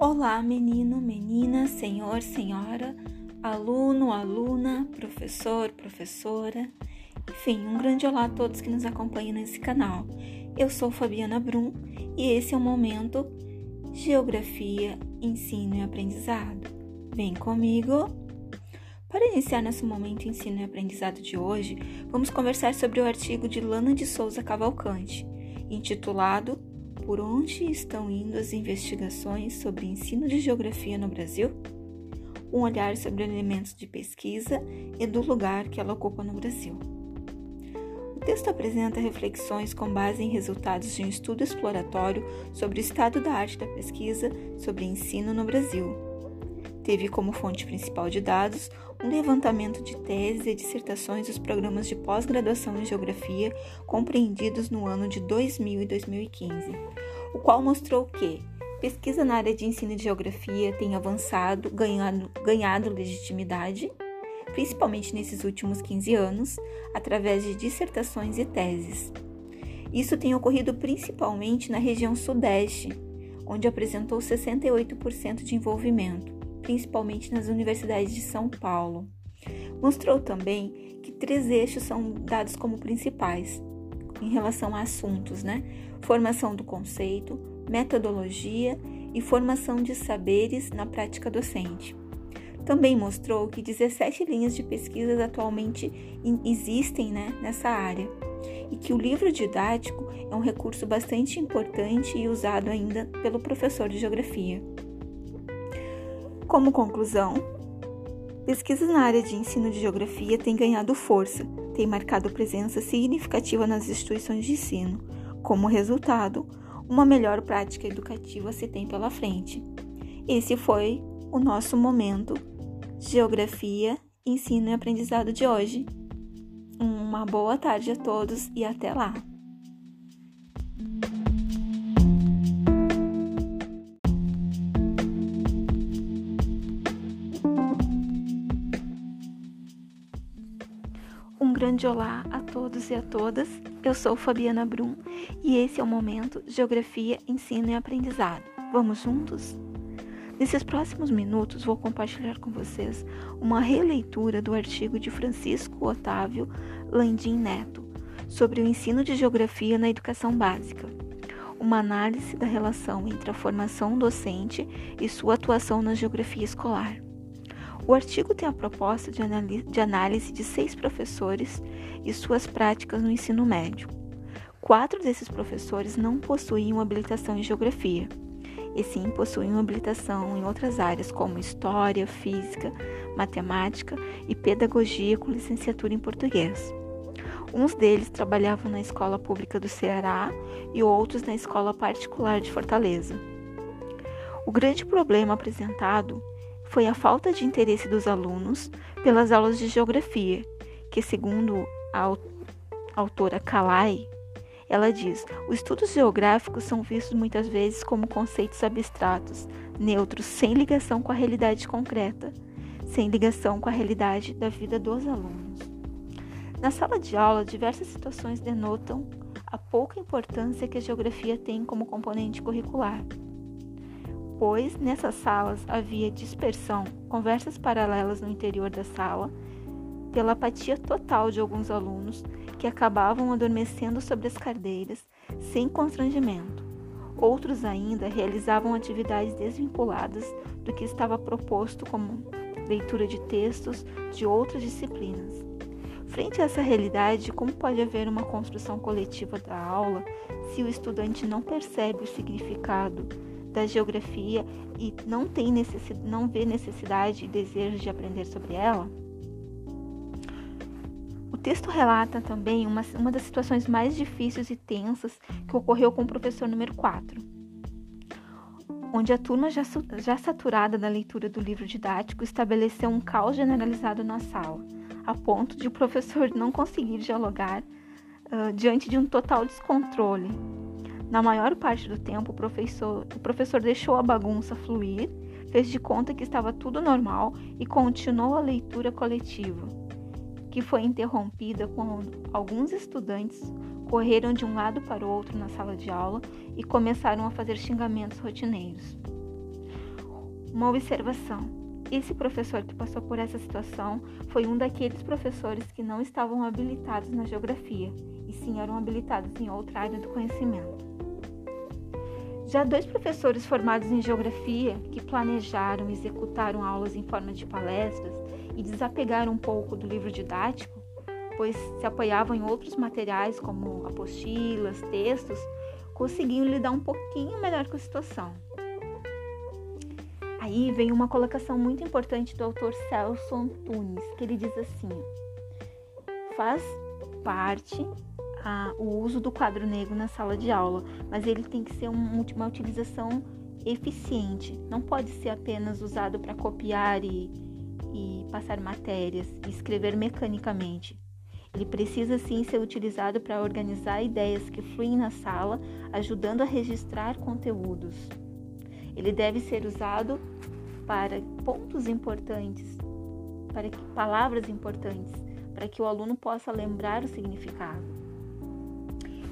Olá, menino, menina, senhor, senhora, aluno, aluna, professor, professora. Enfim, um grande olá a todos que nos acompanham nesse canal. Eu sou Fabiana Brum e esse é o momento Geografia, Ensino e Aprendizado. Vem comigo! Para iniciar nosso momento Ensino e Aprendizado de hoje, vamos conversar sobre o artigo de Lana de Souza Cavalcante, intitulado por onde estão indo as investigações sobre ensino de geografia no Brasil? Um olhar sobre elementos de pesquisa e do lugar que ela ocupa no Brasil. O texto apresenta reflexões com base em resultados de um estudo exploratório sobre o estado da arte da pesquisa sobre ensino no Brasil teve como fonte principal de dados um levantamento de teses e dissertações dos programas de pós-graduação em Geografia compreendidos no ano de 2000 e 2015, o qual mostrou que pesquisa na área de ensino de Geografia tem avançado, ganhado, ganhado legitimidade, principalmente nesses últimos 15 anos, através de dissertações e teses. Isso tem ocorrido principalmente na região Sudeste, onde apresentou 68% de envolvimento principalmente nas universidades de São Paulo. Mostrou também que três eixos são dados como principais em relação a assuntos, né? Formação do conceito, metodologia e formação de saberes na prática docente. Também mostrou que 17 linhas de pesquisas atualmente existem né, nessa área e que o livro didático é um recurso bastante importante e usado ainda pelo professor de geografia. Como conclusão, pesquisas na área de ensino de geografia têm ganhado força, têm marcado presença significativa nas instituições de ensino. Como resultado, uma melhor prática educativa se tem pela frente. Esse foi o nosso momento Geografia, Ensino e Aprendizado de hoje. Uma boa tarde a todos e até lá! Grande olá a todos e a todas. Eu sou Fabiana Brum e esse é o momento Geografia, Ensino e Aprendizado. Vamos juntos? Nesses próximos minutos vou compartilhar com vocês uma releitura do artigo de Francisco Otávio Landim Neto sobre o ensino de geografia na educação básica. Uma análise da relação entre a formação docente e sua atuação na geografia escolar. O artigo tem a proposta de, de análise de seis professores e suas práticas no ensino médio. Quatro desses professores não possuíam habilitação em geografia, e sim possuíam habilitação em outras áreas como história, física, matemática e pedagogia com licenciatura em português. Uns deles trabalhavam na escola pública do Ceará e outros na escola particular de Fortaleza. O grande problema apresentado foi a falta de interesse dos alunos pelas aulas de geografia, que, segundo a autora Kalai, ela diz: os estudos geográficos são vistos muitas vezes como conceitos abstratos, neutros, sem ligação com a realidade concreta, sem ligação com a realidade da vida dos alunos. Na sala de aula, diversas situações denotam a pouca importância que a geografia tem como componente curricular pois nessas salas havia dispersão, conversas paralelas no interior da sala, pela apatia total de alguns alunos que acabavam adormecendo sobre as cadeiras sem constrangimento. Outros ainda realizavam atividades desvinculadas do que estava proposto como leitura de textos de outras disciplinas. Frente a essa realidade, como pode haver uma construção coletiva da aula se o estudante não percebe o significado da geografia e não tem necessidade, não vê necessidade e desejo de aprender sobre ela? O texto relata também uma, uma das situações mais difíceis e tensas que ocorreu com o professor número 4, onde a turma já, já saturada da leitura do livro didático estabeleceu um caos generalizado na sala, a ponto de o professor não conseguir dialogar uh, diante de um total descontrole na maior parte do tempo, o professor, o professor deixou a bagunça fluir, fez de conta que estava tudo normal e continuou a leitura coletiva, que foi interrompida quando alguns estudantes correram de um lado para o outro na sala de aula e começaram a fazer xingamentos rotineiros. Uma observação. Esse professor que passou por essa situação foi um daqueles professores que não estavam habilitados na geografia, e sim eram habilitados em outra área do conhecimento. Já dois professores formados em geografia que planejaram e executaram aulas em forma de palestras e desapegaram um pouco do livro didático, pois se apoiavam em outros materiais como apostilas, textos, conseguiam lidar um pouquinho melhor com a situação. Aí vem uma colocação muito importante do autor Celso Antunes, que ele diz assim: faz parte a, o uso do quadro negro na sala de aula, mas ele tem que ser um, uma utilização eficiente. Não pode ser apenas usado para copiar e, e passar matérias e escrever mecanicamente. Ele precisa sim ser utilizado para organizar ideias que fluem na sala, ajudando a registrar conteúdos. Ele deve ser usado para pontos importantes, para que, palavras importantes, para que o aluno possa lembrar o significado.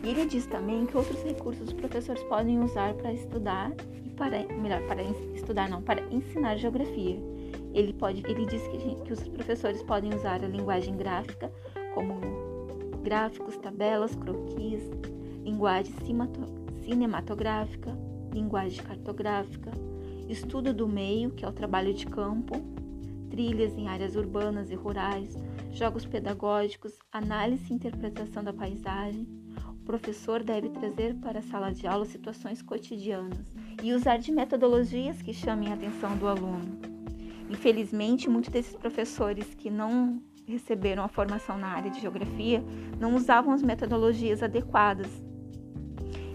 Ele diz também que outros recursos os professores podem usar para estudar e para melhor para estudar não, para ensinar geografia. Ele pode, ele diz que, que os professores podem usar a linguagem gráfica como gráficos, tabelas, croquis, linguagem cinematográfica, linguagem cartográfica, estudo do meio, que é o trabalho de campo, trilhas em áreas urbanas e rurais, jogos pedagógicos, análise e interpretação da paisagem. Professor deve trazer para a sala de aula situações cotidianas e usar de metodologias que chamem a atenção do aluno. Infelizmente, muitos desses professores que não receberam a formação na área de geografia não usavam as metodologias adequadas.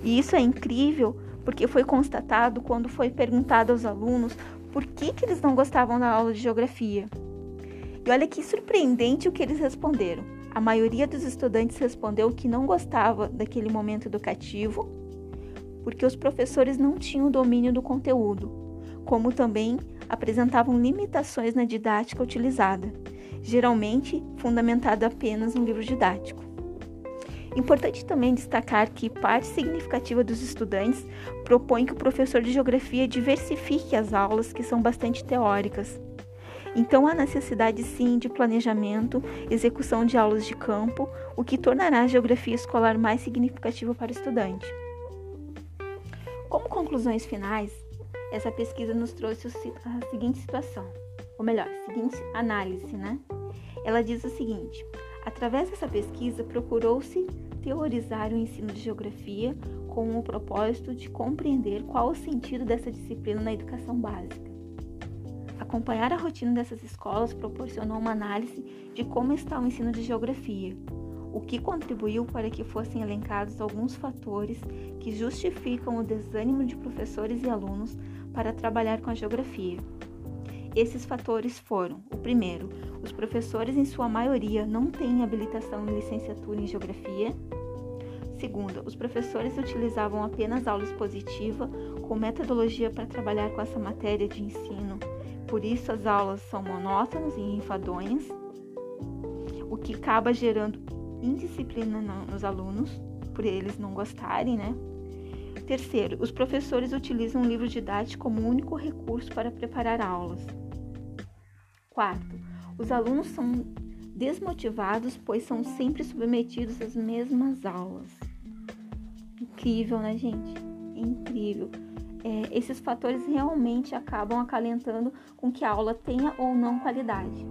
E isso é incrível porque foi constatado quando foi perguntado aos alunos por que, que eles não gostavam da aula de geografia. E olha que surpreendente o que eles responderam. A maioria dos estudantes respondeu que não gostava daquele momento educativo porque os professores não tinham domínio do conteúdo, como também apresentavam limitações na didática utilizada geralmente fundamentado apenas no livro didático. Importante também destacar que parte significativa dos estudantes propõe que o professor de geografia diversifique as aulas, que são bastante teóricas. Então há necessidade sim de planejamento, execução de aulas de campo, o que tornará a geografia escolar mais significativa para o estudante. Como conclusões finais, essa pesquisa nos trouxe a seguinte situação ou melhor, seguinte análise, né? Ela diz o seguinte: através dessa pesquisa procurou-se teorizar o ensino de geografia com o propósito de compreender qual o sentido dessa disciplina na educação básica. Acompanhar a rotina dessas escolas proporcionou uma análise de como está o ensino de geografia, o que contribuiu para que fossem elencados alguns fatores que justificam o desânimo de professores e alunos para trabalhar com a geografia. Esses fatores foram: o primeiro, os professores, em sua maioria, não têm habilitação em licenciatura em geografia. Segundo, os professores utilizavam apenas aula expositiva com metodologia para trabalhar com essa matéria de ensino. Por isso, as aulas são monótonas e enfadonhas, o que acaba gerando indisciplina nos alunos, por eles não gostarem, né? Terceiro, os professores utilizam o livro didático como único recurso para preparar aulas. Quarto, os alunos são desmotivados, pois são sempre submetidos às mesmas aulas. Incrível, né, gente? incrível. É, esses fatores realmente acabam acalentando com que a aula tenha ou não qualidade.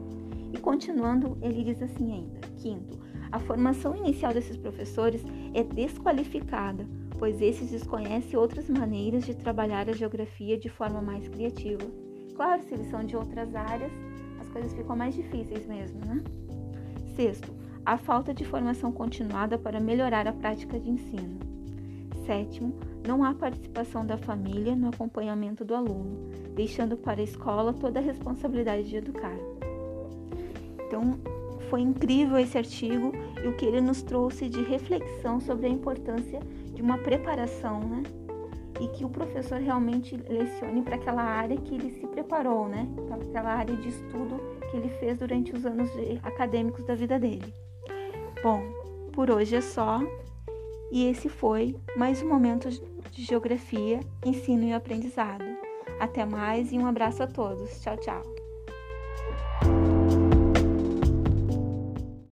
E continuando, ele diz assim ainda: quinto, a formação inicial desses professores é desqualificada, pois esses desconhecem outras maneiras de trabalhar a geografia de forma mais criativa. Claro, se eles são de outras áreas, coisas ficam mais difíceis mesmo, né? Sexto, a falta de formação continuada para melhorar a prática de ensino. Sétimo, não há participação da família no acompanhamento do aluno, deixando para a escola toda a responsabilidade de educar. Então, foi incrível esse artigo e o que ele nos trouxe de reflexão sobre a importância de uma preparação, né? e que o professor realmente lecione para aquela área que ele se preparou, né? Para aquela área de estudo que ele fez durante os anos acadêmicos da vida dele. Bom, por hoje é só. E esse foi mais um momento de geografia, ensino e aprendizado. Até mais e um abraço a todos. Tchau, tchau.